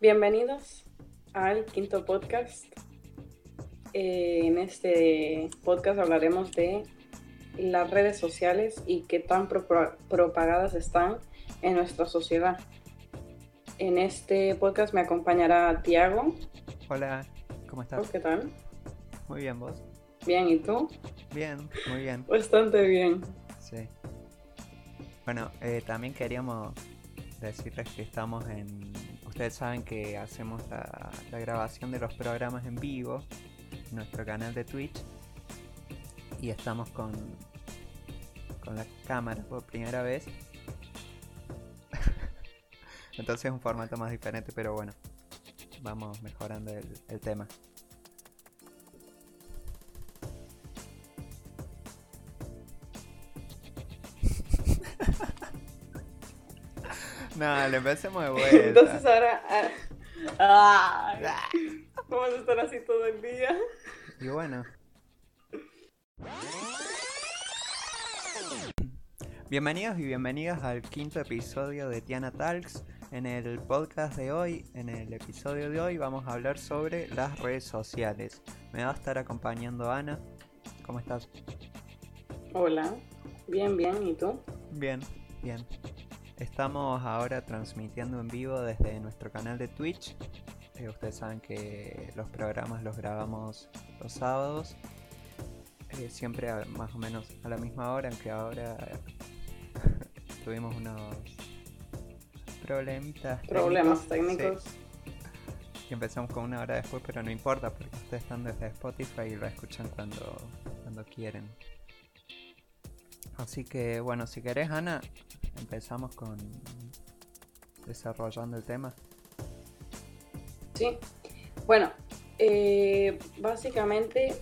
Bienvenidos al quinto podcast. Eh, en este podcast hablaremos de las redes sociales y qué tan propagadas están en nuestra sociedad. En este podcast me acompañará Tiago. Hola, ¿cómo estás? ¿Qué tal? Muy bien, ¿vos? Bien, ¿y tú? Bien, muy bien. Bastante bien. Sí. Bueno, eh, también queríamos decirles que estamos en... Ustedes saben que hacemos la, grabación de los programas en vivo en nuestro canal de Twitch y estamos con, con la cámara por primera vez. Entonces es un formato más diferente, pero bueno, vamos mejorando el tema. No, le empecemos de vuelta. Entonces ahora. Ah, vamos a estar así todo el día. Y bueno. Bienvenidos y bienvenidas al quinto episodio de Tiana Talks. En el podcast de hoy, en el episodio de hoy, vamos a hablar sobre las redes sociales. Me va a estar acompañando Ana. ¿Cómo estás? Hola, bien, bien. ¿Y tú? Bien, bien. Estamos ahora transmitiendo en vivo desde nuestro canal de Twitch. Eh, ustedes saben que los programas los grabamos los sábados. Eh, siempre más o menos a la misma hora, aunque ahora tuvimos unos problemitas. Problemas técnicos. Y empezamos con una hora después, pero no importa porque ustedes están desde Spotify y lo escuchan cuando, cuando quieren. Así que bueno, si querés Ana, empezamos con desarrollando el tema. Sí, bueno, eh, básicamente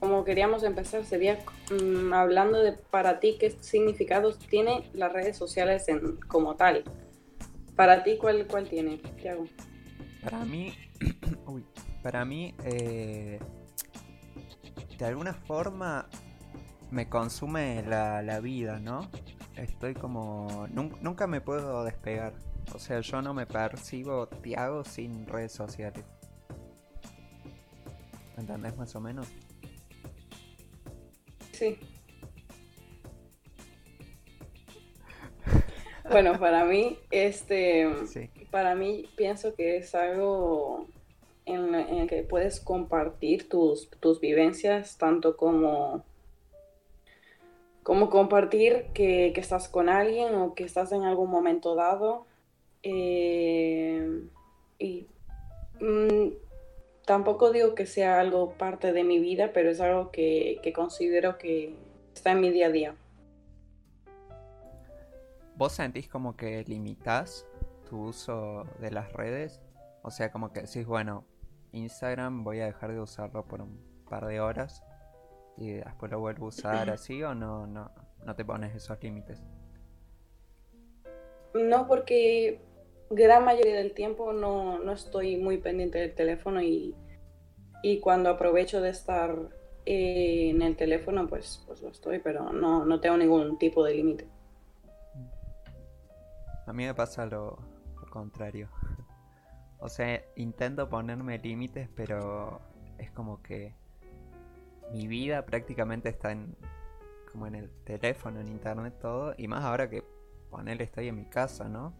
como queríamos empezar sería mm, hablando de para ti qué significados tiene las redes sociales en, como tal. Para ti, ¿cuál, cuál tiene, hago? Para mí, uy, para mí, eh, de alguna forma me consume la, la vida, ¿no? Estoy como... Nunca, me puedo despegar. O sea, yo no me percibo Tiago sin redes sociales. ¿Entendés más o menos? Sí. bueno, para mí, este, para mí pienso que es algo en, en, el que puedes compartir tus, tus vivencias, tanto como como compartir que, estás con alguien o que estás en algún momento dado. Eh, y mm, tampoco digo que sea algo parte de mi vida, pero es algo que, considero que está en mi día a día. ¿Vos sentís como que limitas tu uso de las redes? O sea, como que decís, bueno, Instagram voy a dejar de usarlo por un par de horas y después lo vuelvo a usar así o no, no, no te pones esos límites? No, porque gran mayoría del tiempo no, no estoy muy pendiente del teléfono y, y cuando aprovecho de estar eh, en el teléfono, pues, pues lo estoy, pero no, no tengo ningún tipo de límite. A mí me pasa lo, lo contrario. o sea, intento ponerme límites, pero es como que mi vida prácticamente está en como en el teléfono, en internet, todo. Y más ahora que ponele estoy en mi casa, ¿no?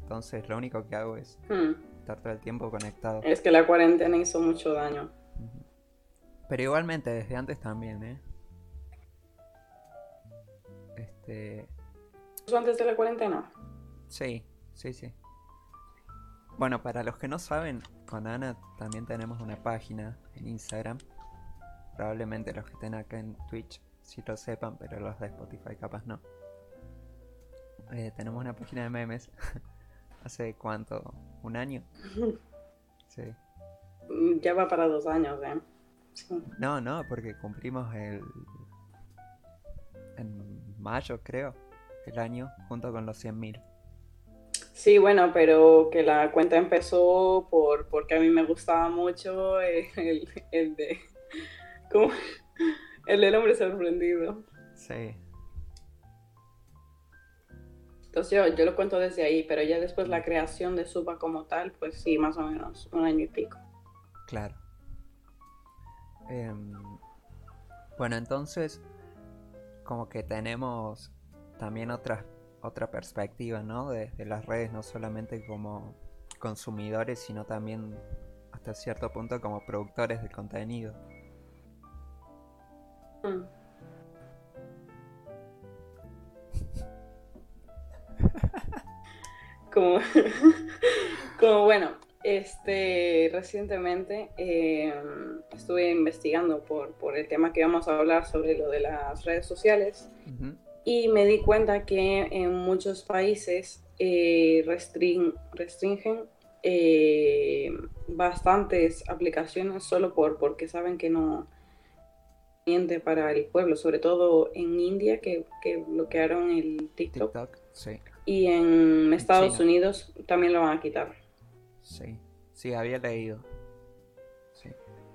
Entonces lo único que hago es hmm. estar todo el tiempo conectado. Es que la cuarentena hizo mucho daño. Pero igualmente desde antes también, ¿eh? Este... antes de la cuarentena? Sí, sí, sí. Bueno, para los que no saben, con Ana también tenemos una página en Instagram Probablemente los que estén acá en Twitch sí lo sepan, pero los de Spotify capaz no. Eh, tenemos una página de memes. ¿Hace cuánto? ¿Un año? Sí. Ya va para dos años, ¿eh? No, no, porque cumplimos el... En mayo, creo, el año, junto con los 100.000. Sí, bueno, pero que la cuenta empezó por porque a mí me gustaba mucho el, el de como el del hombre sorprendido. Sí. Entonces yo, yo lo cuento desde ahí, pero ya después la creación de Supa como tal, pues sí, más o menos un año y pico. Claro. Em, bueno, entonces, como que tenemos también otra, otra perspectiva, ¿no? De, de las redes, no solamente como consumidores, sino también hasta cierto punto como productores de contenido. Mm. como, como bueno, este, recientemente eh, estuve investigando por, por, el tema que vamos a hablar sobre lo de las redes sociales y me di cuenta que en muchos países eh, restringen eh, bastantes aplicaciones solo por, porque saben que no para el pueblo, sobre todo en India que, que bloquearon el TikTok. TikTok sí. Y en Estados Unidos también lo van a quitar. Sí, sí, había leído. Sí.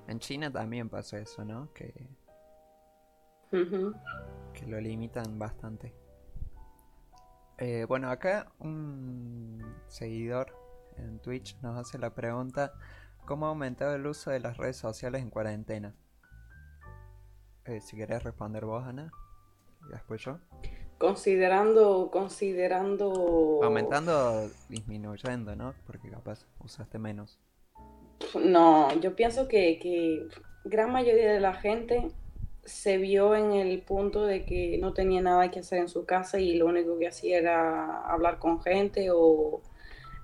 En China también pasa eso, ¿no? Que, que lo limitan bastante. Eh, bueno, acá un seguidor en Twitch nos hace la pregunta, ¿cómo ha aumentado el uso de las redes sociales en cuarentena? Eh, si querés responder vos, Ana, y después yo. Considerando, considerando... Aumentando, disminuyendo, ¿no? Porque capaz usaste menos. No, yo pienso que, que gran mayoría de la gente se vio en el punto de que no tenía nada que hacer en su casa y lo único que hacía era hablar con gente o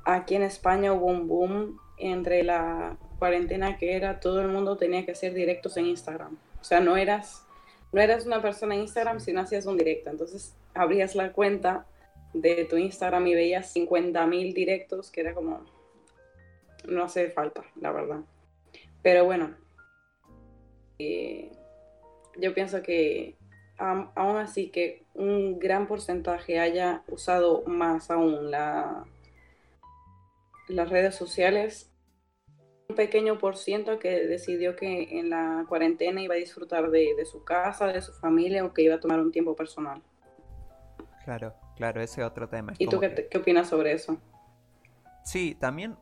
aquí en España hubo un boom entre la cuarentena que era todo el mundo tenía que hacer directos en Instagram. O sea, no eras no eras una persona en Instagram si no hacías un directo. Entonces abrías la cuenta de tu Instagram y veías 50.000 directos, que era como, no hace falta, la verdad. Pero bueno, eh, yo pienso que aún así que un gran porcentaje haya usado más aún la, las redes sociales, pequeño por ciento que decidió que en la cuarentena iba a disfrutar de, de su casa, de su familia o que iba a tomar un tiempo personal. Claro, claro, ese es otro tema. ¿Y tú qué, qué, opinas sobre eso? Sí, también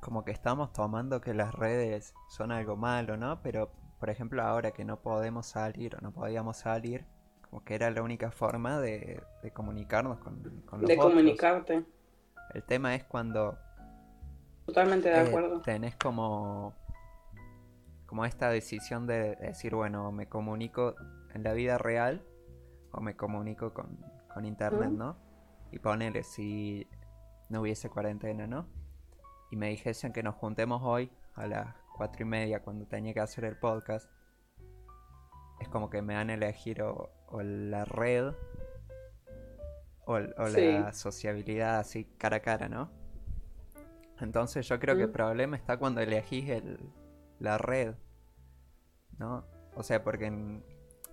como que estamos tomando que las redes son algo malo, ¿no? Pero, por ejemplo, ahora que no podemos salir o no podíamos salir, como que era la única forma de, de comunicarnos con, con los De comunicarte. El tema es cuando... Totalmente de eh, acuerdo. Tenés como... Como esta decisión de decir, bueno, me comunico en la vida real o me comunico con, con internet, ¿no? Y ponele si no hubiese cuarentena, ¿no? Y me dijesen que nos juntemos hoy a las cuatro y media cuando tenía que hacer el podcast. Es como que me van a elegir o, la red o, la sociabilidad así cara a cara, ¿no? Entonces yo creo que el problema está cuando elegís el, la red, ¿no? O sea, porque en,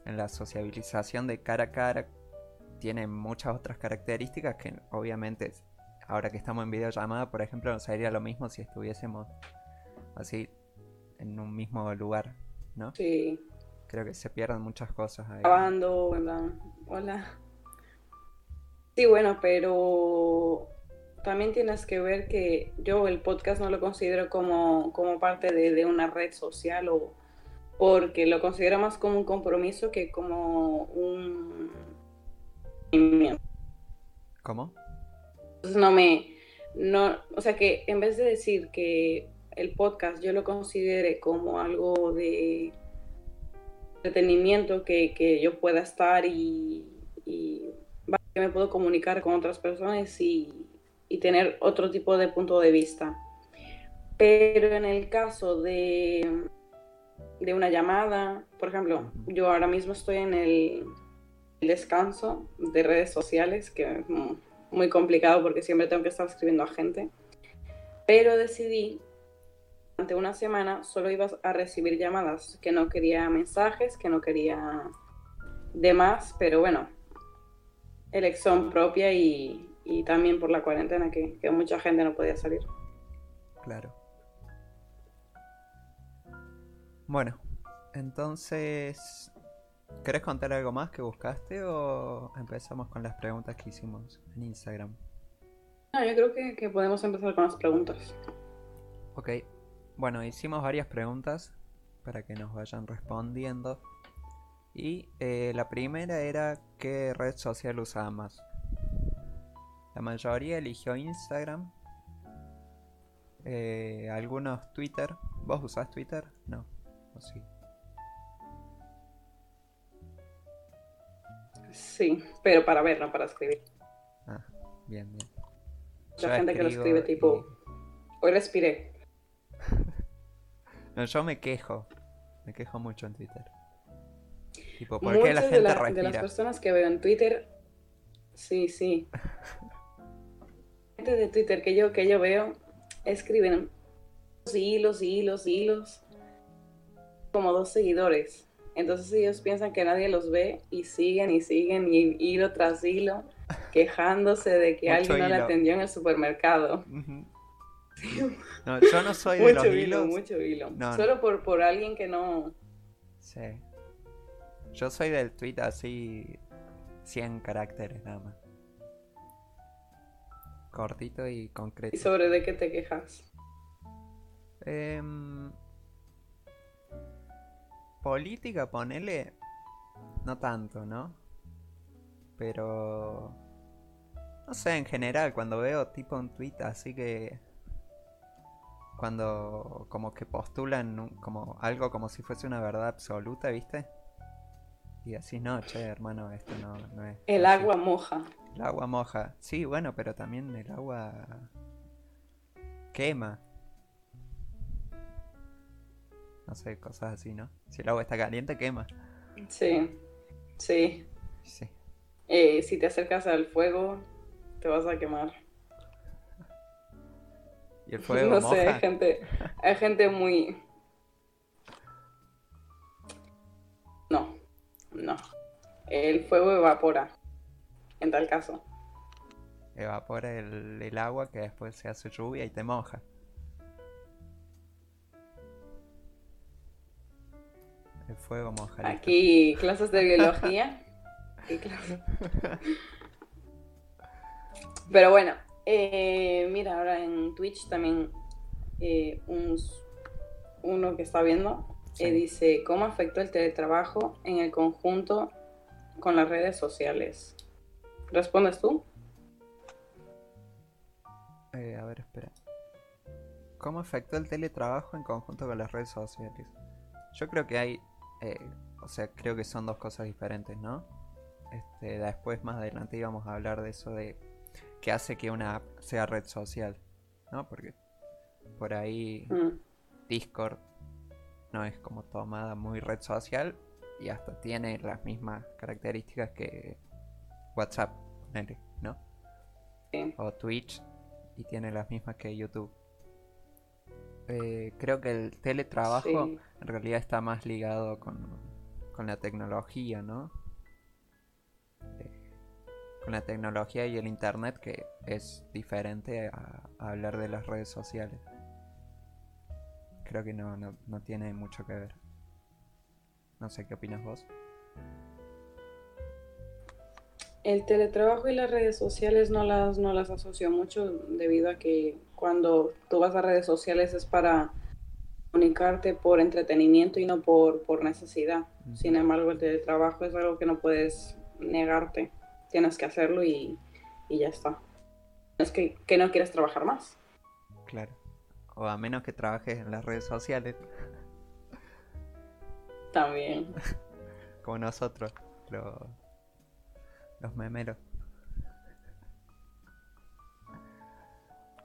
en la sociabilización de cara a cara tiene muchas otras características que obviamente ahora que estamos en videollamada, por ejemplo, nos sería lo mismo si estuviésemos así en un mismo lugar, ¿no? Sí. Creo que se pierden muchas cosas ahí. Grabando. Hola. Sí, bueno, pero también tienes que ver que yo el podcast no lo considero como, como parte de, de una red social o porque lo considero más como un compromiso que como un ¿Cómo? Entonces no me, no, o sea que en vez de decir que el podcast yo lo considere como algo de entretenimiento que, que yo pueda estar y, y que me puedo comunicar con otras personas y, y, tener otro tipo de punto de vista. Pero en el caso de, de una llamada, por ejemplo, yo ahora mismo estoy en el descanso de redes sociales, que es muy complicado porque siempre tengo que estar escribiendo a gente. Pero decidí, durante una semana, solo iba a recibir llamadas, que no quería mensajes, que no quería demás, pero bueno, elección propia y, y también por la cuarentena, que, que mucha gente no podía salir. Claro. Bueno, entonces ¿Querés contar algo más que buscaste o empezamos con las preguntas que hicimos en Instagram? No, yo creo que, que podemos empezar con las preguntas. Ok, bueno, hicimos varias preguntas para que nos vayan respondiendo. Y eh, la primera era qué red social usaba más. La mayoría eligió Instagram. Eh, algunos Twitter. ¿Vos usás Twitter? No. ¿O sí? Sí, pero para ver, no para escribir. Ah, bien, bien. La Yo gente que lo escribe tipo, hoy respiré. No, yo me quejo. Me quejo mucho en Twitter. Tipo, ¿por qué la gente de, la- de las respira? personas que veo en Twitter, sí, sí. gente de Twitter que yo, que yo veo escriben hilos, hilos, hilos, como dos seguidores. Entonces ellos piensan que nadie los ve y siguen y siguen y hilo tras hilo quejándose de que alguien no hilo. atendió en el supermercado. No, yo no soy de Mucho los hilo, hilos. mucho hilo. No, Solo por, por alguien que no... Sí. Yo soy del tweet así 100 caracteres nada más. Cortito y concreto. ¿Y sobre de qué te quejas? Em, política, ponele. No tanto, ¿no? Pero. No sé, en general, cuando veo tipo un tweet así que. Cuando como que postulan como algo como si fuese una verdad absoluta, ¿viste? Y así, no, che, hermano, esto no, no es. El así". agua moja. El agua moja. Sí, bueno, pero también el agua quema. No sé, cosas así, ¿no? Si el agua está caliente, quema. Sí, sí. Sí. Eh, si te acercas al fuego, te vas a quemar. Y el fuego no moja. sé, hay gente, hay gente muy... no. El fuego evapora, en tal caso. Evapora el, el agua que después se hace lluvia y te moja. El fuego moja. Aquí clases de biología. clases- Pero bueno, eh, mira, ahora en Twitch también eh, un- uno que está viendo eh, Sí. dice, ¿cómo afectó el teletrabajo en el conjunto con las redes sociales? ¿Respondes tú? Eh, a ver, espera. ¿Cómo afectó el teletrabajo en conjunto con las redes sociales? Yo creo que hay, eh, o sea, creo que son dos cosas diferentes, ¿no? Este, después más adelante íbamos a hablar de eso de qué hace que una app sea red social, ¿no? Porque por ahí Mm, Discord no es como tomada muy red social y hasta tiene las mismas características que WhatsApp, ponele, ¿no? sí. o Twitch y tiene las mismas que YouTube. Eh, creo que el teletrabajo Sí. en realidad está más ligado con, con la tecnología, ¿no? Eh, con la tecnología y el internet que es diferente a, a hablar de las redes sociales. Creo que no, no, no tiene mucho que ver. No sé qué opinas vos. El teletrabajo y las redes sociales no las, no las asocio mucho debido a que cuando tú vas a redes sociales es para comunicarte por entretenimiento y no por, por necesidad. Sin embargo, el teletrabajo es algo que no puedes negarte. Tienes que hacerlo y, y ya está. Es que, que no quieres trabajar más. Claro. O a menos que trabajes en las redes sociales, También. como nosotros, lo- los memeros.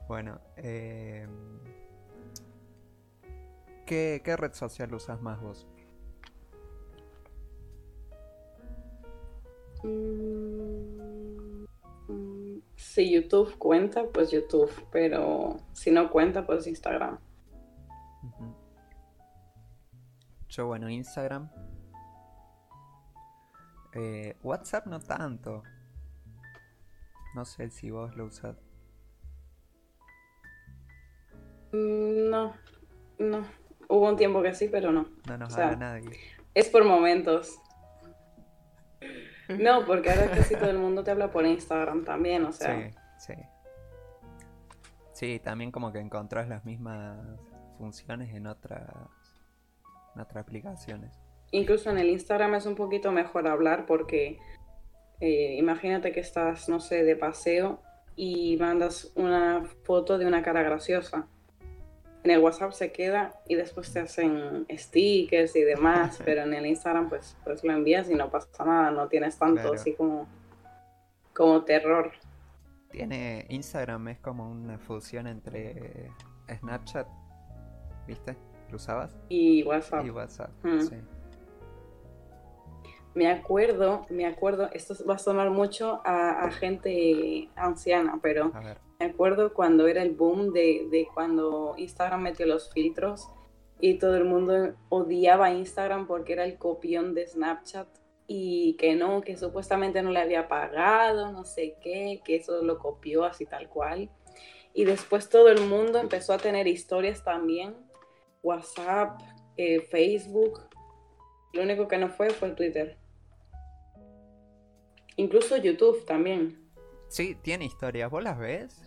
Bueno, eh, ¿qué, qué red social usas más vos? Mm, mm, Si YouTube cuenta, pues YouTube. Pero si no cuenta, pues Instagram. Yo, bueno, Instagram. Eh, WhatsApp no tanto. No sé si vos lo usas. Mm, No, no. Hubo un tiempo que sí, pero no. No nos O sea, habla nadie. Es por momentos. No, porque ahora casi todo el mundo te habla por Instagram también, o sea. Sí, sí. Sí, también como que encontrás las mismas funciones en otras, en otras aplicaciones. Incluso en el Instagram es un poquito mejor hablar porque eh, imagínate que estás, no sé, de paseo y mandas una foto de una cara graciosa. En el WhatsApp se queda y después te hacen stickers y demás, pero en el Instagram pues, pues lo envías y no pasa nada, no tienes tanto así como, como terror. Tiene Instagram es como una fusión entre Snapchat, ¿viste? ¿Lo usabas? Y WhatsApp. Y WhatsApp, mm. sí. Me acuerdo, me acuerdo, esto va a sonar mucho a, gente anciana, pero me acuerdo cuando era el boom de, de, cuando Instagram metió los filtros y todo el mundo odiaba Instagram porque era el copión de Snapchat y que no, que supuestamente no le había pagado, no sé qué, que eso lo copió así tal cual. Y después todo el mundo empezó a tener historias también, WhatsApp, eh, Facebook. Lo único que no fue fue Twitter. Incluso YouTube también. Sí, tiene historias. ¿Vos las ves?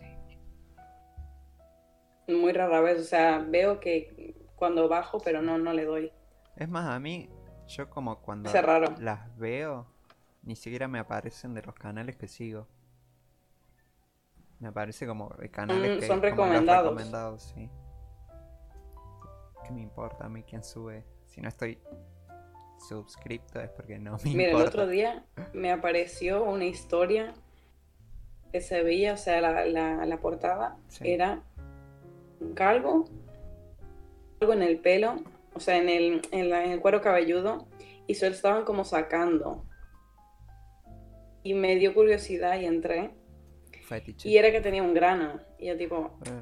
Muy rara vez, o sea, veo que cuando bajo, pero no, no le doy. Es más, a mí yo como cuando las veo, ni siquiera me aparecen de los canales que sigo. Me aparece como canales mm, que son recomendados. recomendados, sí. ¿Qué me importa a mí quién sube? Si no estoy suscripto es porque no me Mira, el otro día me apareció una historia que se veía, o sea, la, la, portada era un calvo, algo en el pelo, o sea, en el, en, el cuero cabelludo, y se lo estaban como sacando. Y me dio curiosidad y entré. Y era que tenía un grano. Y yo tipo, eh.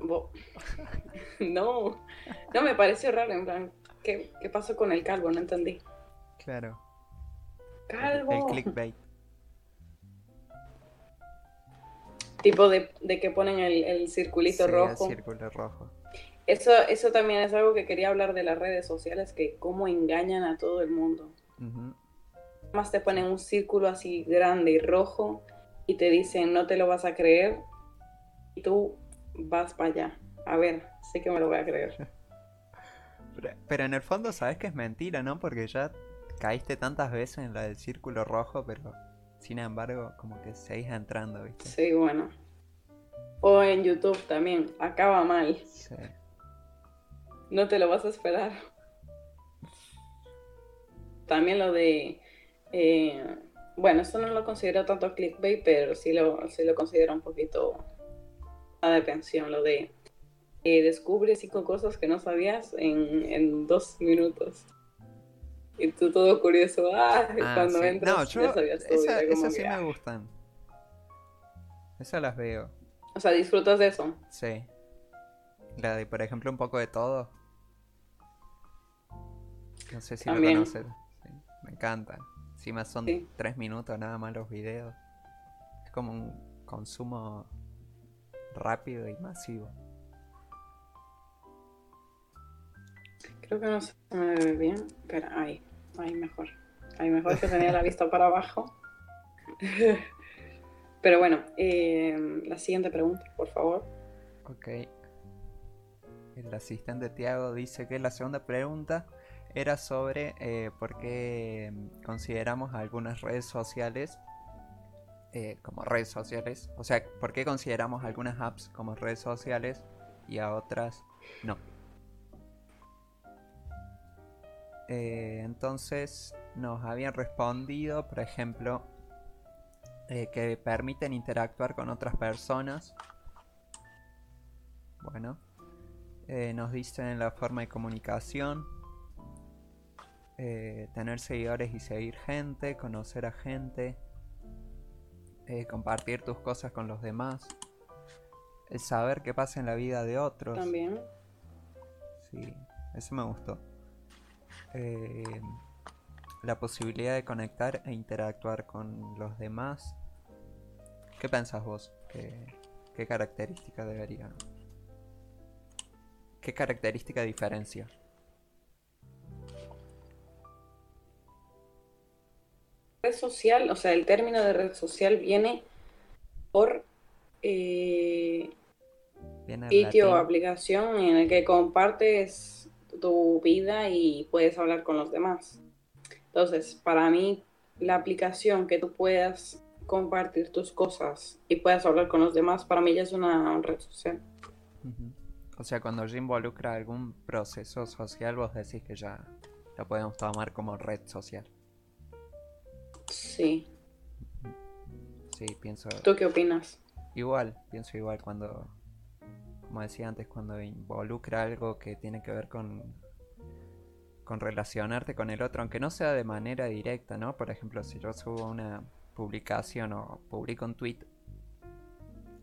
no, no, me pareció raro, en plan, ¿qué, ¿qué pasó con el calvo? No entendí. Claro. Calvo. El, clickbait. Tipo de, que ponen el, el circulito rojo. El círculo rojo. Eso, eso también es algo que quería hablar de las redes sociales, que cómo engañan a todo el mundo. Más te ponen un círculo así grande y rojo y te dicen no te lo vas a creer y tú vas para allá. A ver, sé que me lo voy a creer. Pero, en el fondo sabes que es mentira, ¿no? Porque ya caíste tantas veces en la del círculo rojo, pero sin embargo como que seguís entrando, ¿viste? Sí, bueno. O en YouTube también, acaba mal. Sí. No te lo vas a esperar. También lo de... Eh, bueno, esto no lo considero tanto clickbait, pero sí lo, sí lo considero un poquito a detención, lo de eh, descubre cinco cosas que no sabías en, en, dos minutos. Y tú todo curioso, ah, ah cuando entras no, yo, ya sabías todo. esas sí me ah". gustan. Esas las veo. O sea, ¿disfrutas de eso? Sí. La de, por ejemplo, un poco de todo. No sé si lo conoces. me encanta. Encima son tres minutos nada más los videos. Es como un consumo rápido y masivo. Creo que no se me ve bien, pero ahí, ahí mejor. Ahí mejor que tenía la vista para abajo. pero bueno, eh, la siguiente pregunta, por favor. Ok. El asistente Tiago dice que la segunda pregunta era sobre eh, por qué consideramos algunas redes sociales eh, como redes sociales. O sea, por qué consideramos algunas apps como redes sociales y a otras no. Eh, entonces nos habían respondido, por ejemplo, que permiten interactuar con otras personas. Bueno, nos dicen la forma de comunicación, eh, tener seguidores y seguir gente, conocer a gente, eh, compartir tus cosas con los demás, el saber qué pasa en la vida de otros. También. Sí, eso me gustó. Eh, la posibilidad de conectar e interactuar con los demás. ¿Qué pensás vos? ¿Qué, qué característica debería? ¿Qué característica diferencia? red social, o sea, el término de red social viene por eh, sitio o aplicación en el que compartes tu vida y puedes hablar con los demás. Entonces, para mí, la aplicación que tú puedas compartir tus cosas y puedas hablar con los demás, para mí ya es una red social. O sea, cuando ya involucra algún proceso social, vos decís que ya lo podemos tomar como red social. Sí. Sí, pienso. ¿Tú qué opinas? Igual, pienso igual cuando, como decía antes, cuando involucra algo que tiene que ver con, con relacionarte con el otro, aunque no sea de manera directa, ¿no? Por ejemplo, si yo subo una publicación o publico un tweet,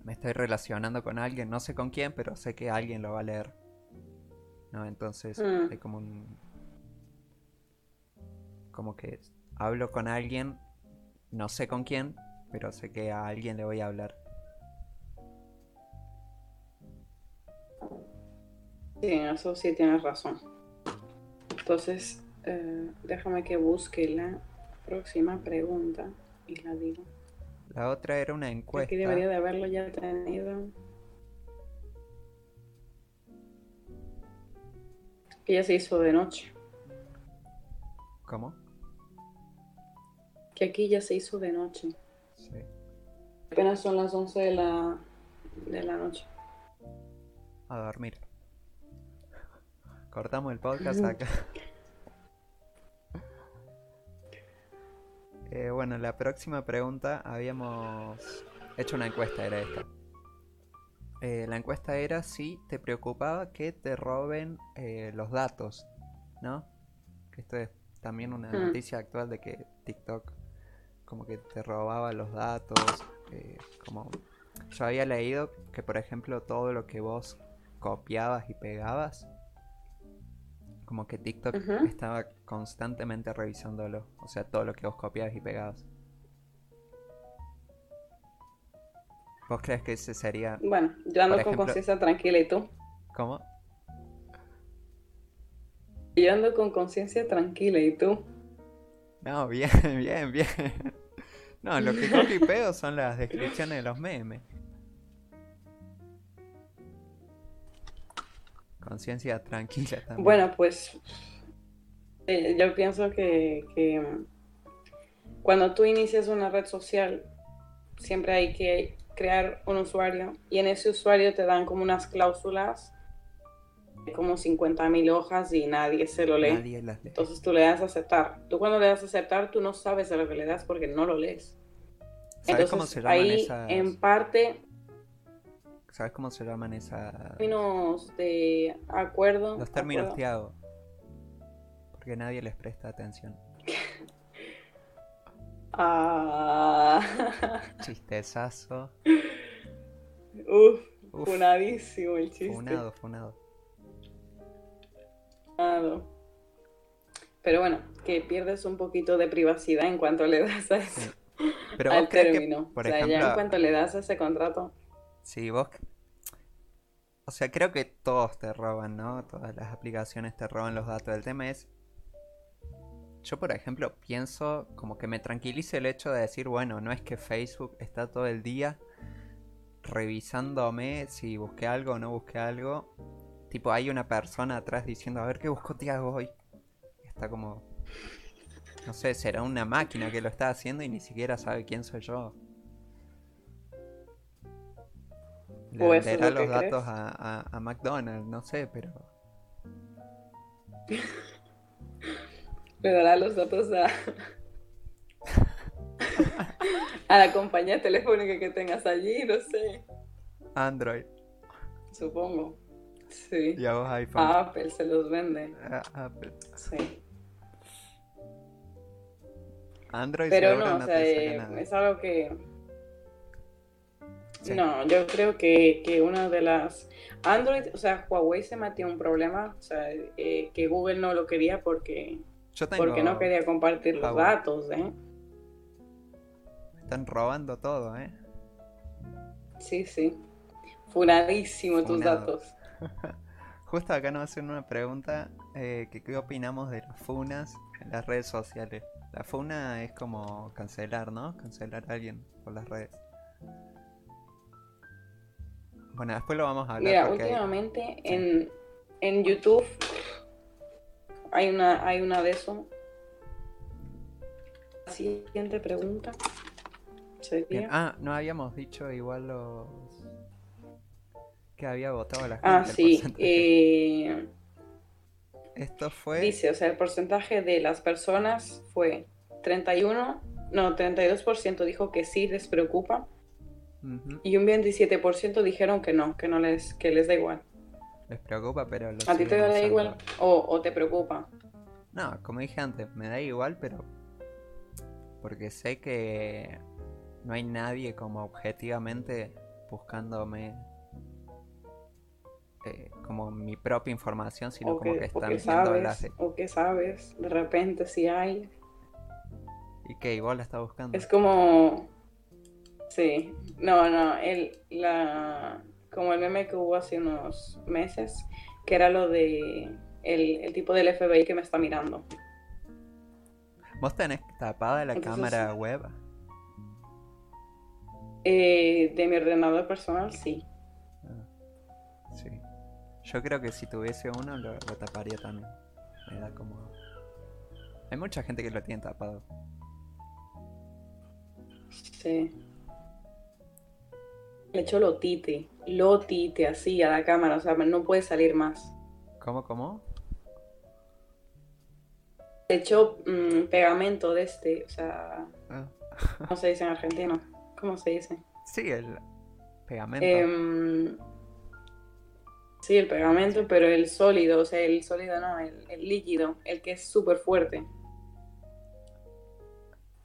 me estoy relacionando con alguien, no sé con quién, pero sé que alguien lo va a leer. ¿No? Entonces mm. hay como un... Como que hablo con alguien, no sé con quién, pero sé que a alguien le voy a hablar. Sí, eso sí tienes razón. Entonces, eh, déjame que busque la próxima pregunta y la digo. La otra era una encuesta. Aquí debería de haberlo ya tenido. Que ya se hizo de noche. ¿Cómo? Que aquí ya se hizo de noche. Sí. Apenas son las 11 de la, de la noche. A dormir. Cortamos el podcast acá. Eh, bueno, la próxima pregunta habíamos hecho una encuesta, era esta. Eh, la encuesta era si te preocupaba que te roben eh, los datos, ¿no? Que esto es también una hmm. noticia actual de que TikTok como que te robaba los datos, como yo había leído que por ejemplo todo lo que vos copiabas y pegabas como que TikTok estaba constantemente revisándolo. O sea, todo lo que vos copiabas y pegabas. ¿Vos crees que ese sería... Bueno, yo ando con conciencia tranquila y tú. ¿Cómo? Yo ando con conciencia tranquila y tú. No, bien, bien, bien. No, lo que copio y pego son las descripciones de los memes. Conciencia tranquila también. Bueno, pues eh, yo pienso que, cuando tú inicias una red social, siempre hay que crear un usuario y en ese usuario te dan como unas cláusulas como 50 mil hojas y nadie se lo lee. Entonces tú le das a aceptar. Tú cuando le das a aceptar, tú no sabes a lo que le das porque no lo lees. Entonces ahí en parte ¿Sabes cómo se llaman esas? Términos de acuerdo. Los términos Tiago. Porque nadie les presta atención. ah. Chistezazo. Uf, funadísimo el chiste. Funado, funado. Funado. Pero bueno, que pierdes un poquito de privacidad en cuanto le das a ese Pero al término. por o sea, ya en cuanto le das a ese contrato. Sí, vos. O sea, creo que todos te roban, ¿no? Todas las aplicaciones te roban los datos. El tema es. Yo, por ejemplo, pienso como que me tranquilice el hecho de decir, bueno, no es que Facebook está todo el día revisándome si busqué algo o no busqué algo. Tipo, hay una persona atrás diciendo, a ver qué buscó Tiago hoy. está como. No sé, será una máquina que lo está haciendo y ni siquiera sabe quién soy yo. Le dará los datos a, a, McDonald's, no sé, pero. Le dará los datos a. a la compañía telefónica que tengas allí, no sé. Android. Supongo. Sí. Y a vos iPhone. A Apple se los vende. A Apple. Sí. Android Pero no, o sea, eh, es algo que no, yo creo que, que, una de las... Android, o sea, Huawei se metió un problema, o sea, eh, que Google no lo quería porque, porque no quería compartir los datos, ¿eh? Están robando todo, ¿eh? Sí, sí. Funadísimo tus datos. Justo acá nos hacen una pregunta, eh, que qué opinamos de las funas en las redes sociales. La funa es como cancelar, ¿no? Cancelar a alguien por las redes. Bueno, después lo vamos a hablar. Mira, hay- últimamente en, en YouTube hay una, hay una de eso. Siguiente pregunta. Sería. Ah, no habíamos dicho igual los que había votado la gente. Ah, sí. eh, Esto fue. dice, o sea, el porcentaje de las personas fue 31, no, 32% dijo que sí les preocupa Ujú, y un 27% dijeron que no, que no les, que les da igual. Les preocupa, pero lo ¿A ti te da usando. igual o, o te preocupa? No, como dije antes, me da igual, pero. Porque sé que no hay nadie como objetivamente buscándome. eh, como mi propia información, sino o como que, que o están que las sabes, o que sabes, de repente si hay. ¿Y que igual la está buscando? Es como. Sí, no, no, el, la, como el meme que hubo hace unos meses, que era lo de el, el tipo del FBI que me está mirando. ¿Vos tenés tapada la Entonces- cámara web? Eh, de mi ordenador personal, sí. Ah, sí. Yo creo que si tuviese uno lo, lo taparía también. Me da como. Hay mucha gente que lo tiene tapado. Sí. Le echó lotite, lotite así a la cámara, o sea, no puede salir más. ¿Cómo, cómo? Le echó mm, pegamento de este, o sea, Ah. ¿cómo se dice en argentino? ¿Cómo se dice? Sí, el pegamento. Em, sí, el pegamento, pero el sólido, o sea, el sólido no, el, el líquido, el que es súper fuerte.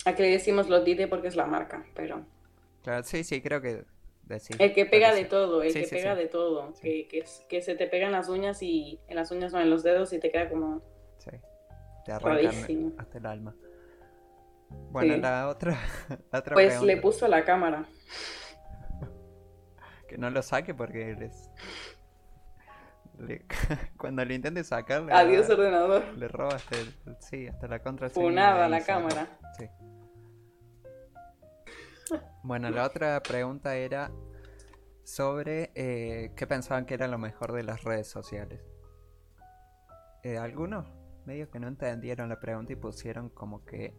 Aquí le decimos lotite porque es la marca, pero Claro, sí, sí, creo que decís. el que pega de todo, el Sí, que sí, pega de todo, Sí. que, que, que se te pega en las uñas y en las uñas o en los dedos y te queda como Sí. Te rarísimo. hasta el alma. Bueno, la otra, la otra Pues le pregunta, puso la cámara. que no lo saque porque les... le- cuando le intente sacar le, Adiós ordenador. le roba hasta el- sí, hasta la contraseña. Funada la se- cámara. Sí. Bueno, la otra pregunta era sobre eh, qué pensaban que era lo mejor de las redes sociales. Eh, algunos medio que no entendieron la pregunta y pusieron como que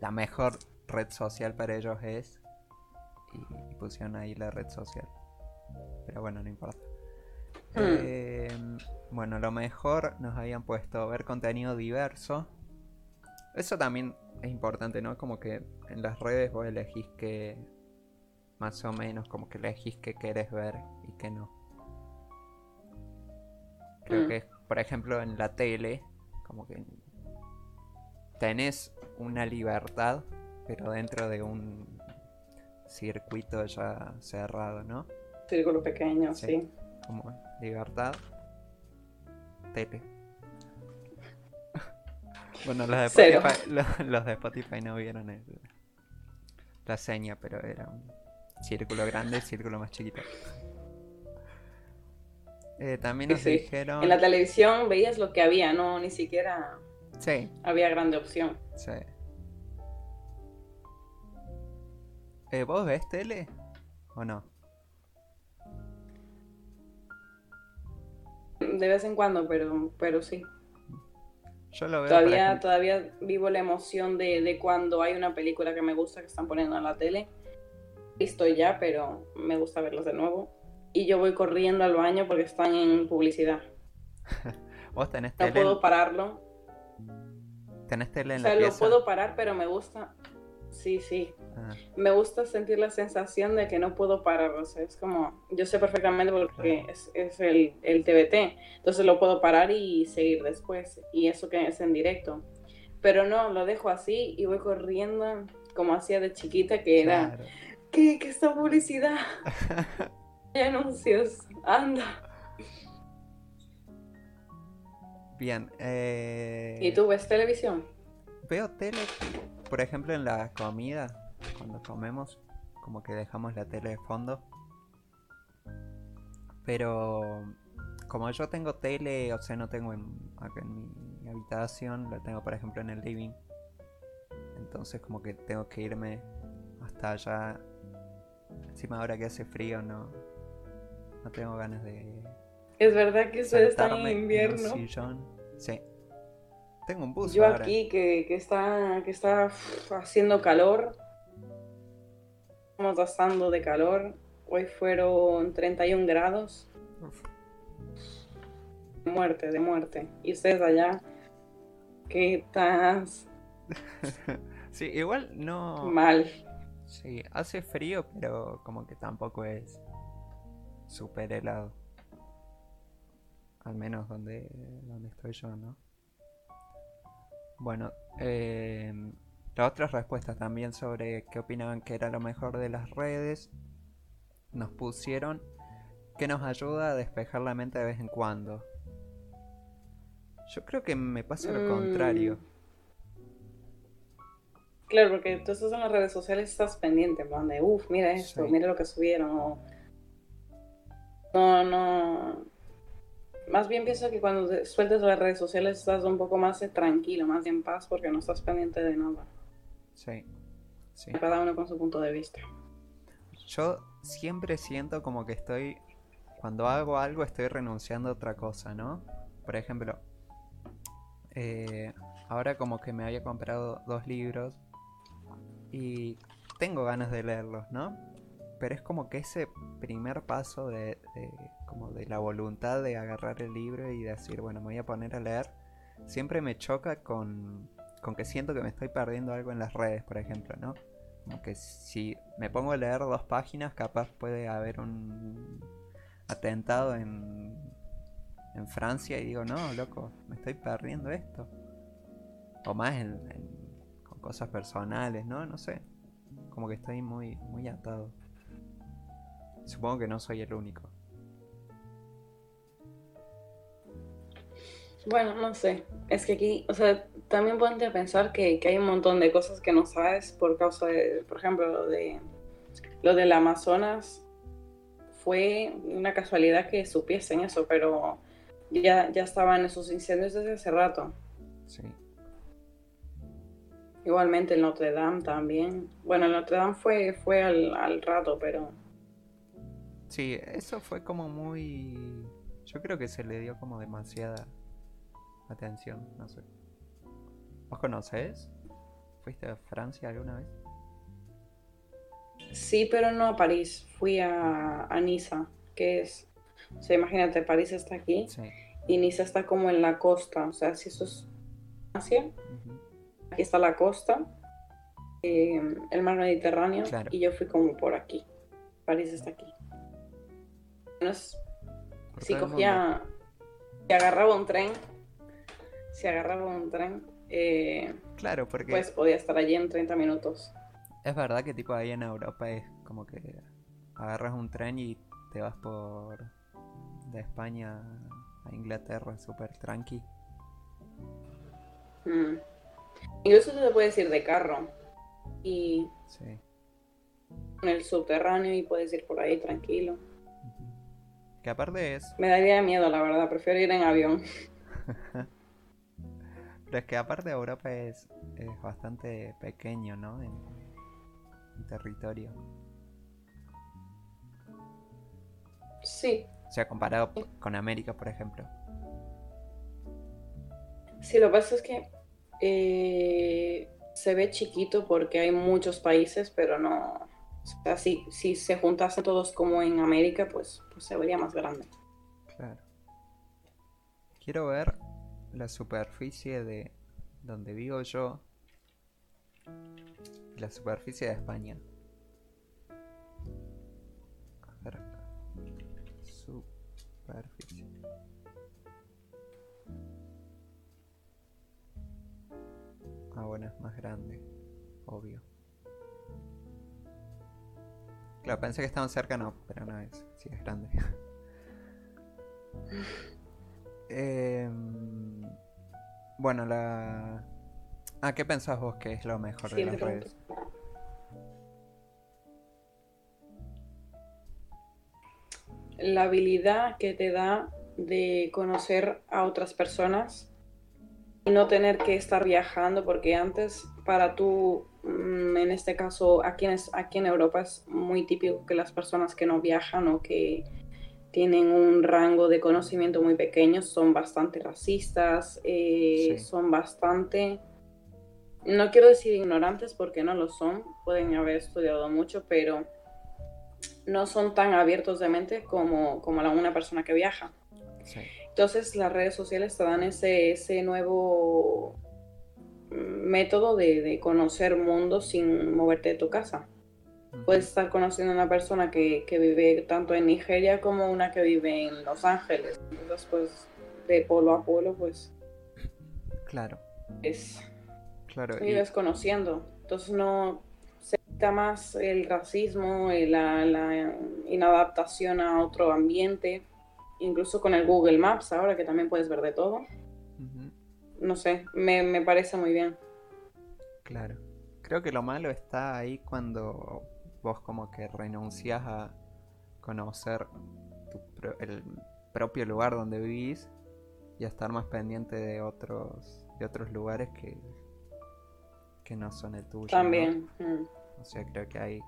la mejor red social para ellos es y, y pusieron ahí la red social. Pero bueno, no importa. Hmm. Eh, bueno, lo mejor nos habían puesto ver contenido diverso. Eso también es importante, ¿no? Como que en las redes vos elegís que más o menos como que elegís qué querés ver y qué no. Creo Mm. que, por ejemplo, en la tele, como que tenés una libertad, pero dentro de un circuito ya cerrado, ¿no? Círculo pequeño, Sí. sí. Como libertad, tele. Bueno, los de. Spotify, lo- los, de Spotify no vieron el- la seña, pero era un círculo grande y círculo más chiquito. Eh, también nos sí. dijeron... En la televisión veías lo que había, no, ni siquiera Sí, había grande opción. sí. Eh, ¿Vos ves tele o no? De vez en cuando, pero, pero sí. Yo lo veo Todavía, todavía vivo la emoción de, de cuando hay una película que me gusta que están poniendo en la tele. Visto ya, pero me gusta verlos de nuevo. Y yo voy corriendo al baño porque están en publicidad. ¿Vos tenés No tele, puedo pararlo. tenés tele O en sea, la lo pieza? puedo parar, pero me gusta. Sí, sí. Ah, Me gusta sentir la sensación de que no puedo parar. O sea, es como. Yo sé perfectamente porque es, es el, el TBT. Entonces lo puedo parar y seguir después. Y eso que es en directo. Pero no, lo dejo así y voy corriendo como hacía de chiquita, que era. claro. ¿Qué? ¿Qué esta publicidad? Hay anuncios. Anda. Bien. Eh... ¿Y tú ves televisión? Veo tele, por ejemplo, en la comida, cuando comemos, como que dejamos la tele de fondo. Pero como yo tengo tele, o sea, no tengo en, acá en mi habitación, lo tengo por ejemplo en el living. Entonces como que tengo que irme hasta allá. Encima ahora que hace frío no, no tengo ganas de... Es verdad que ustedes están en invierno. sillón. Sí. Tengo un bus Yo ahora. aquí que, que está, que está haciendo calor. Estamos pasando de calor. Hoy fueron 31 grados. Uf. De muerte, de muerte. Y ustedes allá, que estás Sí, igual no... mal. Sí, hace frío, pero como que tampoco es súper helado. Al menos donde, donde estoy yo, ¿no? Bueno, eh, las otras respuestas también sobre qué opinaban que era lo mejor de las redes, nos pusieron que nos ayuda a despejar la mente de vez en cuando. Yo creo que me pasa lo Mm. contrario. Claro, porque tú estás en las redes sociales estás pendiente, en plan de, uff, mira esto, Sí. mira lo que subieron. No, no. Más bien pienso que cuando te sueltes las redes sociales estás un poco más tranquilo, más en paz, porque no estás pendiente de nada. Sí, sí. Cada uno con su punto de vista. Yo siempre siento como que estoy, cuando hago algo estoy renunciando a otra cosa, ¿no? Por ejemplo, eh, ahora como que me había comprado dos libros y tengo ganas de leerlos, ¿no? Pero es como que ese primer paso de, de- como de la voluntad de agarrar el libro y decir, bueno, me voy a poner a leer, siempre me choca con, con que siento que me estoy perdiendo algo en las redes, por ejemplo, ¿no? Como que si me pongo a leer dos páginas, capaz puede haber un atentado en, en Francia y digo, no, loco, me estoy perdiendo esto. O más con cosas personales, ¿no? No sé. Como que estoy muy, muy atado. Supongo que no soy el único. Bueno, no sé. Es que aquí, o sea, también ponte a pensar que, que hay un montón de cosas que no sabes por causa de, por ejemplo, lo de lo del Amazonas fue una casualidad que supiesen eso, pero ya, ya estaban esos incendios desde hace rato. Sí. Igualmente el Notre Dame también. Bueno, el Notre Dame fue, fue al, al rato, pero Sí, eso fue como muy... Yo creo que se le dio como demasiada atención, no sé. ¿Vos conocés? ¿Fuiste a Francia alguna vez? sí, pero no a París. Fui a, a Niza, que es, o sea, imagínate, París está aquí. Sí. y Niza está como en la costa, o sea, si eso es Ujú. aquí está la costa, eh, el mar Mediterráneo, Claro. y yo fui como por aquí. París está aquí. Si cogía, si agarraba un tren, si agarraba un tren, eh, Claro, porque pues podía estar allí en 30 minutos. es verdad que tipo ahí en Europa es como que agarras un tren y te vas por... de España a Inglaterra súper tranqui. Mm. Incluso tú te puedes ir de carro y Sí. en el subterráneo y puedes ir por ahí tranquilo. Que aparte es... Me daría miedo, la verdad, prefiero ir en avión. Pero es que aparte Europa es, es bastante pequeño, ¿no? En, en territorio. Sí, O sea, comparado con América, por ejemplo. sí, lo que pasa es que eh, se ve chiquito porque hay muchos países, pero no. O sea, si, si se juntasen todos como en América, pues, pues se vería más grande. Claro. Quiero ver la superficie de donde vivo yo. y La superficie de España. A ver. Superficie. Ah, bueno, es más grande. Obvio. Claro, pensé que estaban cerca, no, pero no es. Sí, es grande. Em, bueno, la... Ah, ¿qué pensás vos que es lo mejor de las redes? La habilidad que te da de conocer a otras personas y no tener que estar viajando, porque antes para tú, mm, en este caso, aquí en, aquí en Europa es muy típico que las personas que no viajan o que tienen un rango de conocimiento muy pequeño son bastante racistas, eh, son bastante, no quiero decir ignorantes porque no lo son, pueden haber estudiado mucho, pero no son tan abiertos de mente como, como una persona que viaja. Entonces las redes sociales te dan ese, ese nuevo método de, de conocer mundo sin moverte de tu casa. Puedes estar conociendo a una persona que, que, vive tanto en Nigeria como una que vive en Los Ángeles. Entonces, pues, de polo a polo, pues. Claro. Es. Claro. Vives conociendo. Entonces, no se quita más el racismo, y la, la, inadaptación a otro ambiente. Incluso con el Google Maps, ahora que también puedes ver de todo. No sé, me, me parece muy bien. Claro. Creo que lo malo está ahí cuando vos como que renuncias a conocer el propio lugar donde vivís y a estar más pendiente de otros de otros lugares que que no son el tuyo. También. Mm. O sea, creo que ahí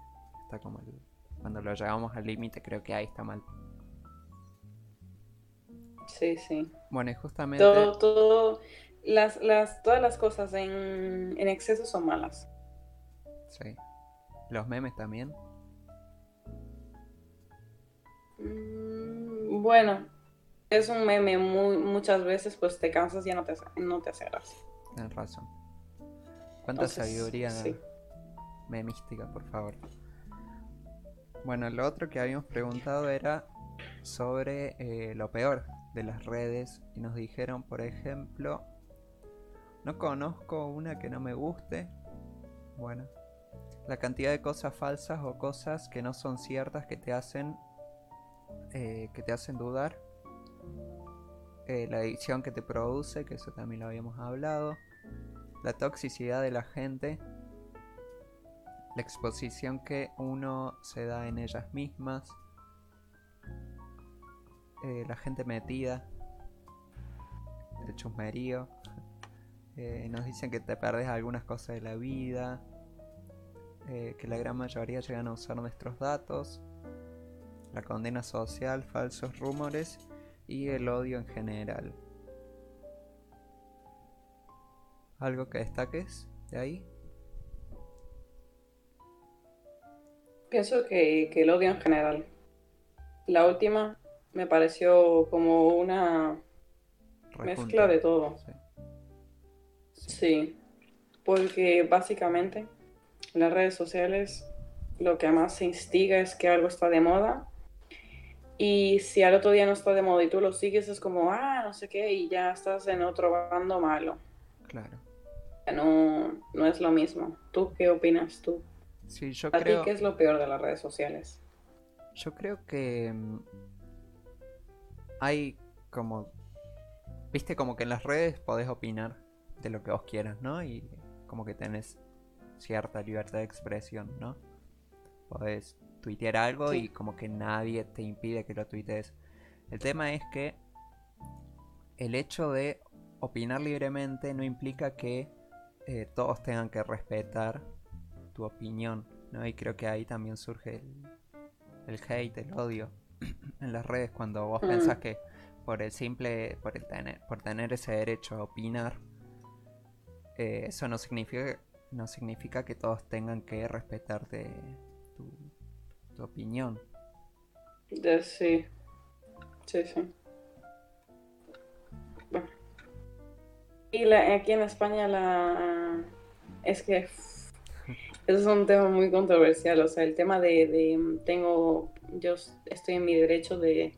está como el cuando lo llegamos al límite, creo que ahí está mal. Sí, sí. Bueno, y justamente todo, todo las, las, todas las cosas en, en exceso son malas. Sí. ¿Los memes también? Mm, bueno, es un meme muy, muchas veces pues te cansas y ya no te, no te hace Tienes razón. ¿Cuánta sabiduría memística, por favor? Bueno, lo otro que habíamos preguntado era sobre eh, lo peor de las redes y nos dijeron, por ejemplo, no conozco una que no me guste. Bueno, la cantidad de cosas falsas o cosas que no son ciertas que te hacen eh, que te hacen dudar. Eh, la adicción que te produce que eso también lo habíamos hablado. La toxicidad de la gente. La exposición que uno se da en ellas mismas. Eh, la gente metida. El chusmerío. Nos dicen que te perdes algunas cosas de la vida eh, que la gran mayoría llegan a usar nuestros datos, la condena social, falsos rumores y el odio en general. ¿Algo que destaques de ahí? Pienso que, el odio en general. La última me pareció como una mezcla de todo. sí, porque básicamente las redes sociales lo que más se instiga es que algo está de moda. Y si al otro día no está de moda y tú lo sigues, es como, ah, no sé qué, y ya estás en otro bando malo. Claro. No, no es lo mismo. ¿Tú qué opinas tú? Sí, yo ¿A creo... ti qué es lo peor de las redes sociales? Yo creo que mm, hay como... Viste como que en las redes podés opinar de lo que vos quieras, ¿no? Y como que tenés cierta libertad de expresión, ¿no? Podés tuitear algo y como que nadie te impide que lo tuitees. El tema es que el hecho de opinar libremente no implica que eh, todos tengan que respetar tu opinión, ¿no? Y creo que ahí también surge el, hate, el odio en las redes cuando vos mm. pensás que por el simple, por, el tener, por tener ese derecho a opinar, eh, eso no significa no significa que todos tengan que respetarte tu, opinión. sí. Sí, sí. Y aquí en España la es que eso es un tema muy controversial, o sea, el tema de, de tengo, yo estoy en mi derecho de,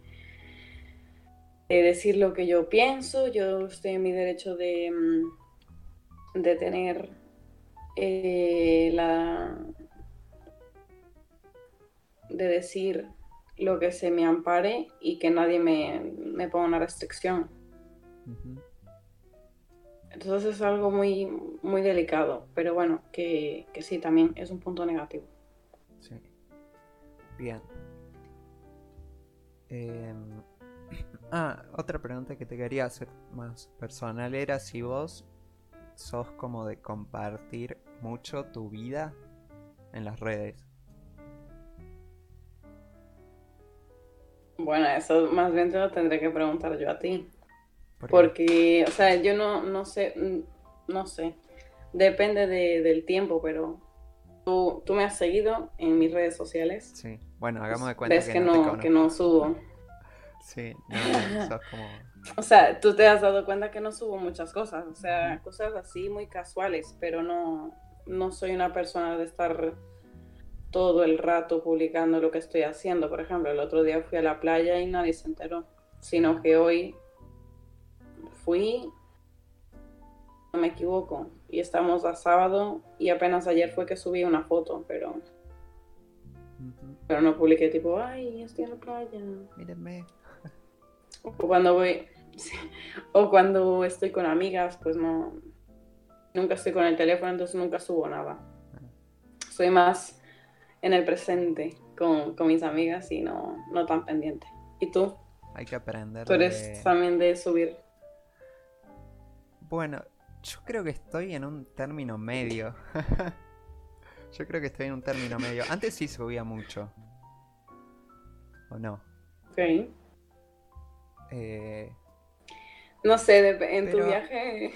de, decir lo que yo pienso, yo estoy en mi derecho de, de tener eh, la de decir lo que se me ampare y que nadie me, ponga una restricción. Entonces es algo muy, muy delicado, pero bueno, que, sí, también es un punto negativo. Sí. Bien. Em, Ah, otra pregunta que te quería hacer más personal era si vos sos como de compartir mucho tu vida en las redes. Bueno, eso más bien te lo tendré que preguntar yo a ti. Porque, o sea, yo no, no sé, mm, no sé. Depende del tiempo, pero tú, tú me has seguido en mis redes sociales. Sí, bueno, hagamos de cuenta que, que, no, que no subo. Sí, no, sos como... O sea, tú te has dado cuenta que no subo muchas cosas, o sea, cosas así muy casuales, pero no, no soy una persona de estar todo el rato publicando lo que estoy haciendo. Por ejemplo, el otro día fui a la playa y nadie se enteró, sino que hoy fui, no me equivoco, y estamos a sábado y apenas ayer fue que subí una foto, pero pero no publiqué tipo, ay, estoy en la playa. Mírenme. O cuando voy, o cuando estoy con amigas, pues no, nunca estoy con el teléfono, entonces nunca subo nada. Soy más en el presente con, mis amigas y no, no tan pendiente. ¿Y tú? Hay que aprender. Tú eres también de subir. Bueno, yo creo que estoy en un término medio. yo creo que estoy en un término medio. Antes sí subía mucho. ¿O no? Ok. Eh, no sé, en tu viaje.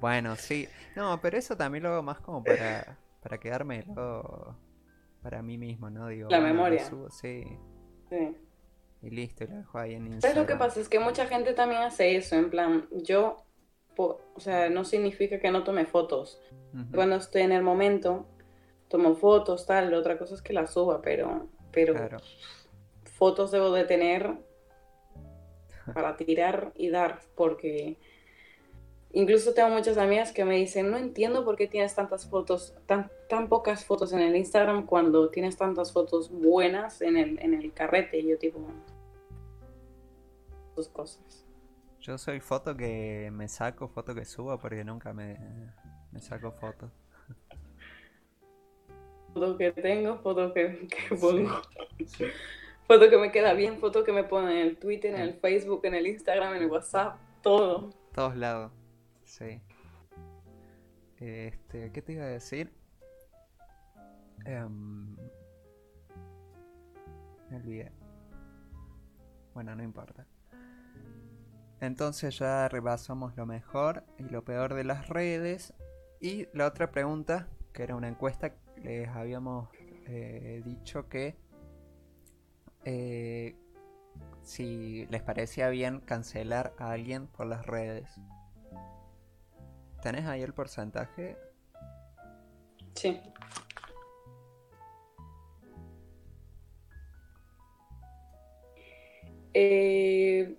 Bueno, sí. No, pero eso también lo hago más como para, para quedarme para mí mismo, ¿no? Digo, la memoria. sí. Sí. Y listo, lo dejo ahí en Instagram. ¿Sabes lo que pasa? Es que mucha gente también hace eso, en plan, yo, o sea, no significa que no tome fotos. Cuando estoy en el momento, tomo fotos, tal, otra cosa es que las suba, pero, pero fotos debo de tener para tirar y dar, porque incluso tengo muchas amigas que me dicen, no entiendo por qué tienes tantas fotos, tan, tan pocas fotos en el Instagram cuando tienes tantas fotos buenas en el, en el carrete. Y yo tipo, dos cosas. Yo soy foto que me saco, foto que subo, porque nunca me, me saco fotos. Foto que tengo, foto que, pongo. Foto que me queda bien, foto que me pone en el Twitter, en el Facebook, en el Instagram, en el WhatsApp, todo. Todos lados, sí. Este, ¿qué te iba a decir? Um, me olvidé. Bueno, no importa. Entonces ya repasamos lo mejor y lo peor de las redes. Y la otra pregunta, que era una encuesta, les habíamos eh, dicho que eh, si les parecía bien cancelar a alguien por las redes. ¿Tenés ahí el porcentaje? Sí. Eh,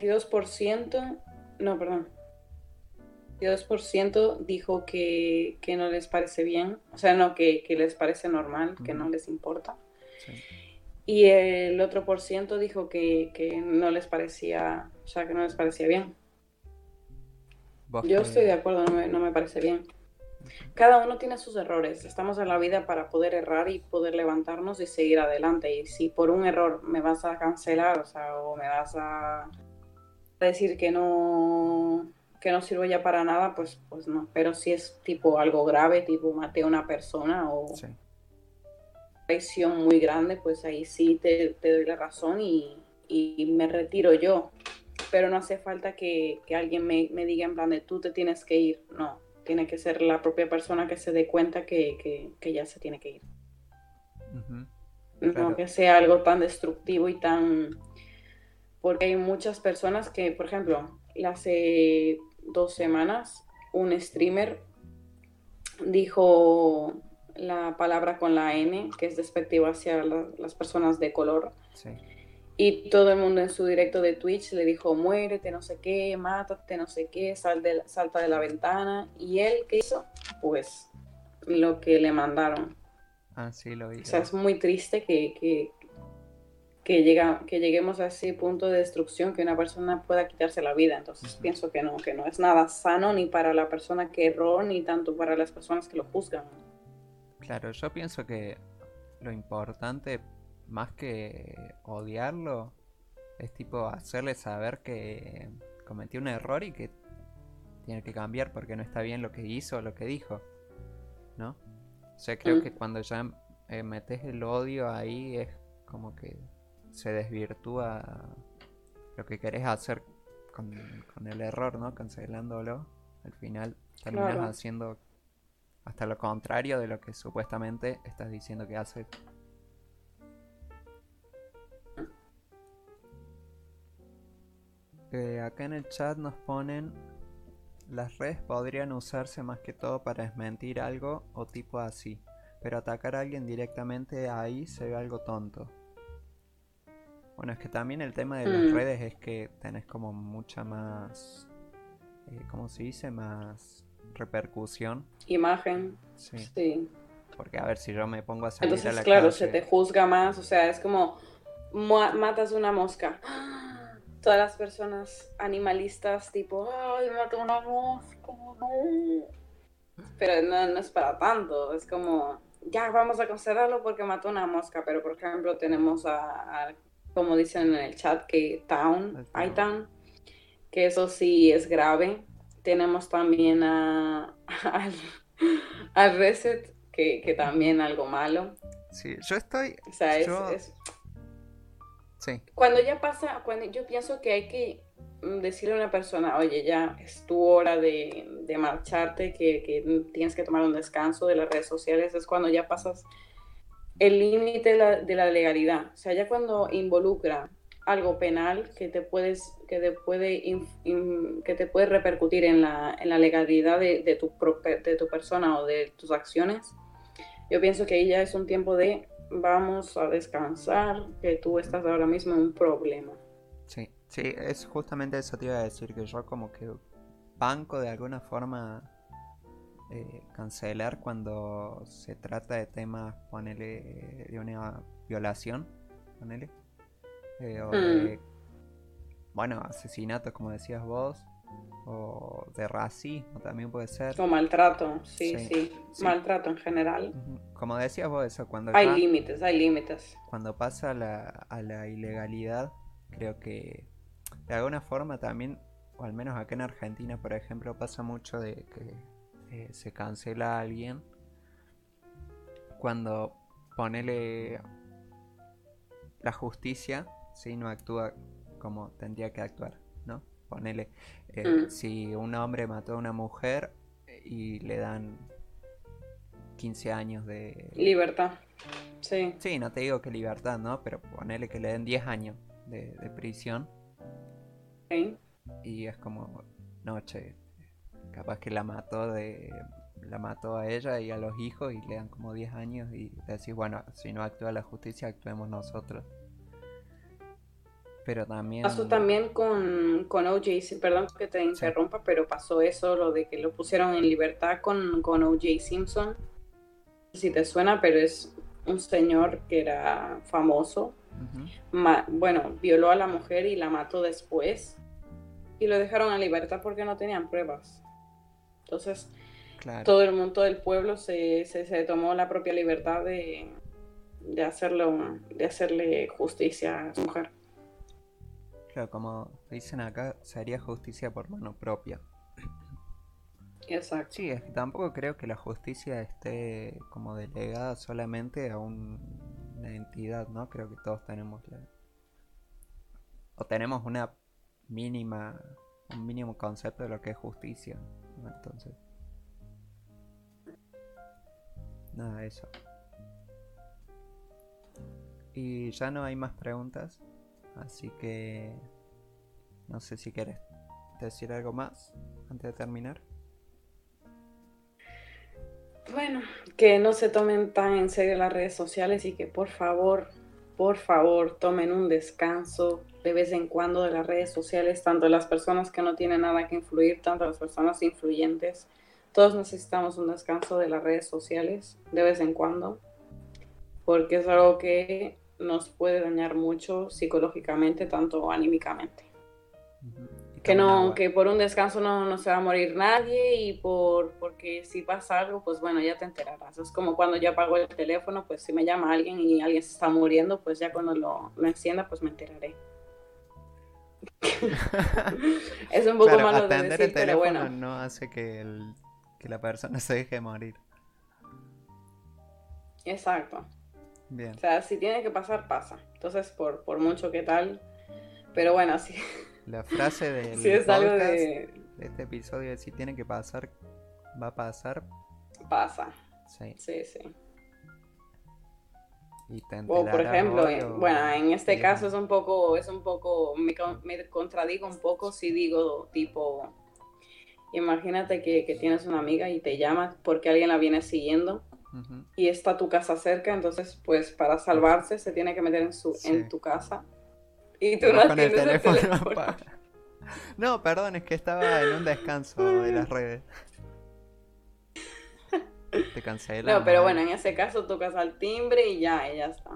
22%, no, perdón. 22% dijo que, que, no les parece bien, o sea, no, que, que les parece normal, que no les importa. Sí. Y el otro por ciento dijo que, no les parecía, o sea, que no les parecía bien. Yo estoy de acuerdo, no me, parece bien. Cada uno tiene sus errores. Estamos en la vida para poder errar y poder levantarnos y seguir adelante. Y si por un error me vas a cancelar, o sea, o me vas a decir que no que no sirvo ya para nada, pues, pues no. Pero si es tipo algo grave, tipo maté a una persona o, traición muy grande, pues ahí sí te, doy la razón y, me retiro yo. Pero no hace falta que, alguien me, diga en plan de tú te tienes que ir. No, tiene que ser la propia persona que se dé cuenta que, ya se tiene que ir. No que sea algo tan destructivo y tan... Porque hay muchas personas que, por ejemplo, hace dos semanas un streamer dijo la palabra con la N, que es despectiva hacia las personas de color. Y todo el mundo en su directo de Twitch le dijo, muérete, no sé qué, mátate, no sé qué, sal de, salta de la ventana. Y él, ¿qué hizo? Pues lo que le mandaron. Ah, sí, lo vi. O sea, es muy triste que, que, que, llega, que lleguemos a ese punto de destrucción que una persona pueda quitarse la vida. Entonces pienso que no, que no es nada sano ni para la persona que erró, ni tanto para las personas que lo juzgan. Claro, yo pienso que lo importante más que odiarlo, es tipo hacerle saber que cometió un error y que tiene que cambiar porque no está bien lo que hizo o lo que dijo. ¿No? O sea, creo Mm. que cuando ya eh, metes el odio ahí es como que se desvirtúa lo que querés hacer con, con el error, ¿no? Cancelándolo. Al final terminas Claro. haciendo hasta lo contrario de lo que supuestamente estás diciendo que haces. Eh, acá en el chat nos ponen las redes podrían usarse más que todo para desmentir algo o tipo así, pero atacar a alguien directamente ahí se ve algo tonto. Bueno, es que también el tema de las Mm. redes es que tenés como mucha más, eh, ¿cómo se dice? Más repercusión. Imagen. Sí, Sí. porque a ver si yo me pongo a salir a Entonces, la claro, calle. se te juzga más, o sea, es como matas una mosca. Todas las personas animalistas, tipo, ay, mato una mosca, no. Pero no, no es para tanto, es como, ya vamos a considerarlo porque mató una mosca, pero por ejemplo tenemos a, a, como dicen en el chat, que Town. Town, que eso sí es grave. Tenemos también a, al, al Reset, que, que también algo malo. Sí, yo estoy... O sea, es, Yo- es- Sí, cuando ya pasa, cuando yo pienso que hay que mm, decirle a una persona, oye, ya es tu hora de, de marcharte, que, que tienes que tomar un descanso de las redes sociales, es cuando ya pasas el límite de de la legalidad. O sea, ya cuando involucra algo penal que te puedes, que te puede, inf- in- que te puede repercutir en la, en la legalidad de, de tu, de tu persona o de tus acciones, yo pienso que ahí ya es un tiempo de vamos a descansar, que tú estás ahora mismo en un problema. sí, sí, es justamente eso te iba a decir, que yo como que banco de alguna forma eh, cancelar cuando se trata de temas, ponele, de una violación, ponele, eh, o de, bueno, asesinatos como decías vos, o de racismo también puede ser. O maltrato, sí, Sí, sí, sí. maltrato en general. Como decías vos, eso, cuando Hay ya- límites, hay límites. cuando pasa a la, a la ilegalidad, creo que de alguna forma también, o al menos acá en Argentina, por ejemplo, pasa mucho de que eh, se cancela a alguien cuando ponele la justicia, si no actúa como tendría que actuar, ¿no? Ponele, eh, Mm. si un hombre mató a una mujer eh, y le dan 15 años de, Libertad, sí. Sí, no te digo que libertad, ¿no? Pero ponele que le den 10 años de, de prisión y es como, no, che, capaz que la mató de la mató a ella y a los hijos y le dan como 10 años y decís, bueno, si no actúa la justicia, actuemos nosotros. Pero también... Pasó también con, con O.J. Perdón que te interrumpa, pero pasó eso, lo de que lo pusieron en libertad con, con O.J. Simpson. No sé si te suena, pero es un señor que era famoso. Ma- bueno, violó a la mujer y la mató después. Y lo dejaron en libertad porque no tenían pruebas. Entonces, claro. todo el mundo del pueblo se, se, se tomó la propia libertad de, de, hacerlo, de hacerle justicia a su mujer. Claro, como dicen acá, se haría justicia por mano propia. Exacto. Sí, es que tampoco creo que la justicia esté como delegada solamente a un- una entidad, ¿no? Creo que todos tenemos la... O tenemos una mínima, un mínimo concepto de lo que es justicia. ¿no? Entonces... Nada, eso. Y ya no hay más preguntas, así que... No sé si quieres decir algo más antes de terminar. Bueno, que no se tomen tan en serio las redes sociales y que por favor, por favor, tomen un descanso de vez en cuando de las redes sociales, tanto las personas que no tienen nada que influir, tanto las personas influyentes. Todos necesitamos un descanso de las redes sociales de vez en cuando, porque es algo que nos puede dañar mucho psicológicamente, tanto anímicamente. Que no, que por un descanso no, no se va a morir nadie y por porque si pasa algo, pues bueno, ya te enterarás. Es como cuando yo apago el teléfono, pues si me llama alguien y alguien se está muriendo, pues ya cuando lo, lo encienda, pues me enteraré. es un poco Claro, malo de decir, el pero bueno. no hace que, el- que la persona se deje morir. Exacto. Bien. O sea, si tiene que pasar, pasa. Entonces, por, por mucho que tal. Pero bueno, si, La frase del si es algo podcast de. de este episodio es si tiene que pasar, va a pasar. pasa. Sí. Sí, sí. Y te O por ejemplo, hoy o- bueno, en este caso es un poco, es un poco, me, me contradigo un poco si digo tipo, imagínate que, que tienes una amiga y te llama porque alguien la viene siguiendo Y está tu casa cerca, entonces pues para salvarse se tiene que meter en su, Sí. en tu casa y tú no con tienes el teléfono. No, perdón, es que estaba en un descanso de las redes. Te cancelé. No, pero bueno, en ese caso tocas al timbre y ya, y ya está.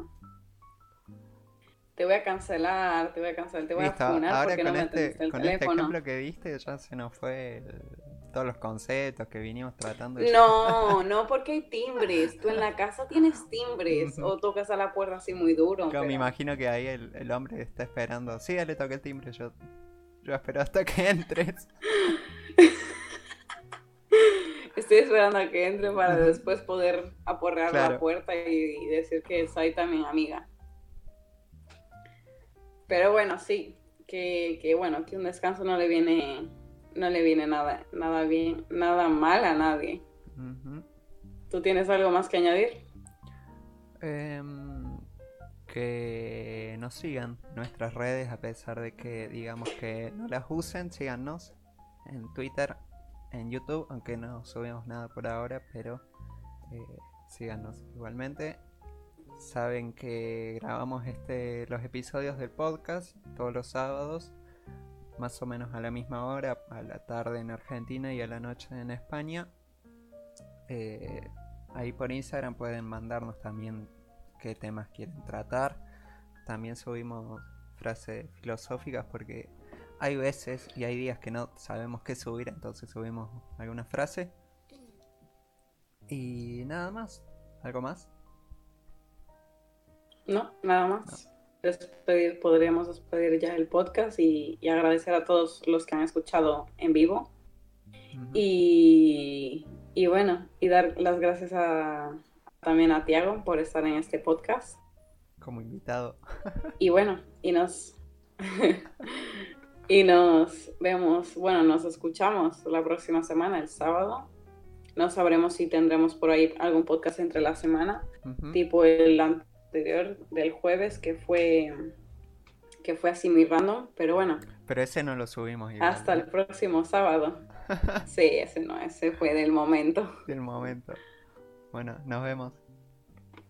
Te voy a cancelar, te voy a cancelar, te voy Listo, a funar ahora porque con no me este, el con este teléfono. ejemplo que diste ya se nos fue el- todos los conceptos que vinimos tratando. y- No, no porque hay timbres. Tú en la casa tienes timbres o tocas a la puerta así muy duro. Claro, me pero- imagino que ahí el, el hombre está esperando. Sí, ya le toqué el timbre, yo, yo espero hasta que entres. Estoy esperando a que entre para después poder aporrear Claro. la puerta y, y decir que soy también amiga. Pero bueno, sí, que, que bueno, que un descanso no le viene, no le viene nada, nada bien, nada mal a nadie. ¿Tú tienes algo más que añadir? Em, que nos sigan nuestras redes a pesar de que digamos que no las usen, síganos en Twitter, en YouTube, aunque no subimos nada por ahora, pero eh, síganos igualmente. Saben que grabamos este los episodios del podcast todos los sábados, más o menos a la misma hora, a la tarde en Argentina y a la noche en España. Eh, ahí por Instagram pueden mandarnos también qué temas quieren tratar. También subimos frases filosóficas porque hay veces y hay días que no sabemos qué subir, entonces subimos alguna frase. Y nada más. ¿Algo más? No, nada más. Despedir, podríamos despedir ya el podcast y, y agradecer a todos los que han escuchado en vivo. Y, y bueno, y dar las gracias a, también a Tiago por estar en este podcast. Como invitado. Y bueno, y nos y nos vemos, bueno, nos escuchamos la próxima semana, el sábado. No sabremos si tendremos por ahí algún podcast entre la semana, tipo el anterior del jueves que fue que fue así muy random, pero bueno, Pero ese no lo subimos igual. hasta el próximo sábado. Sí, ese no, ese fue del momento. Del momento. Bueno, nos vemos.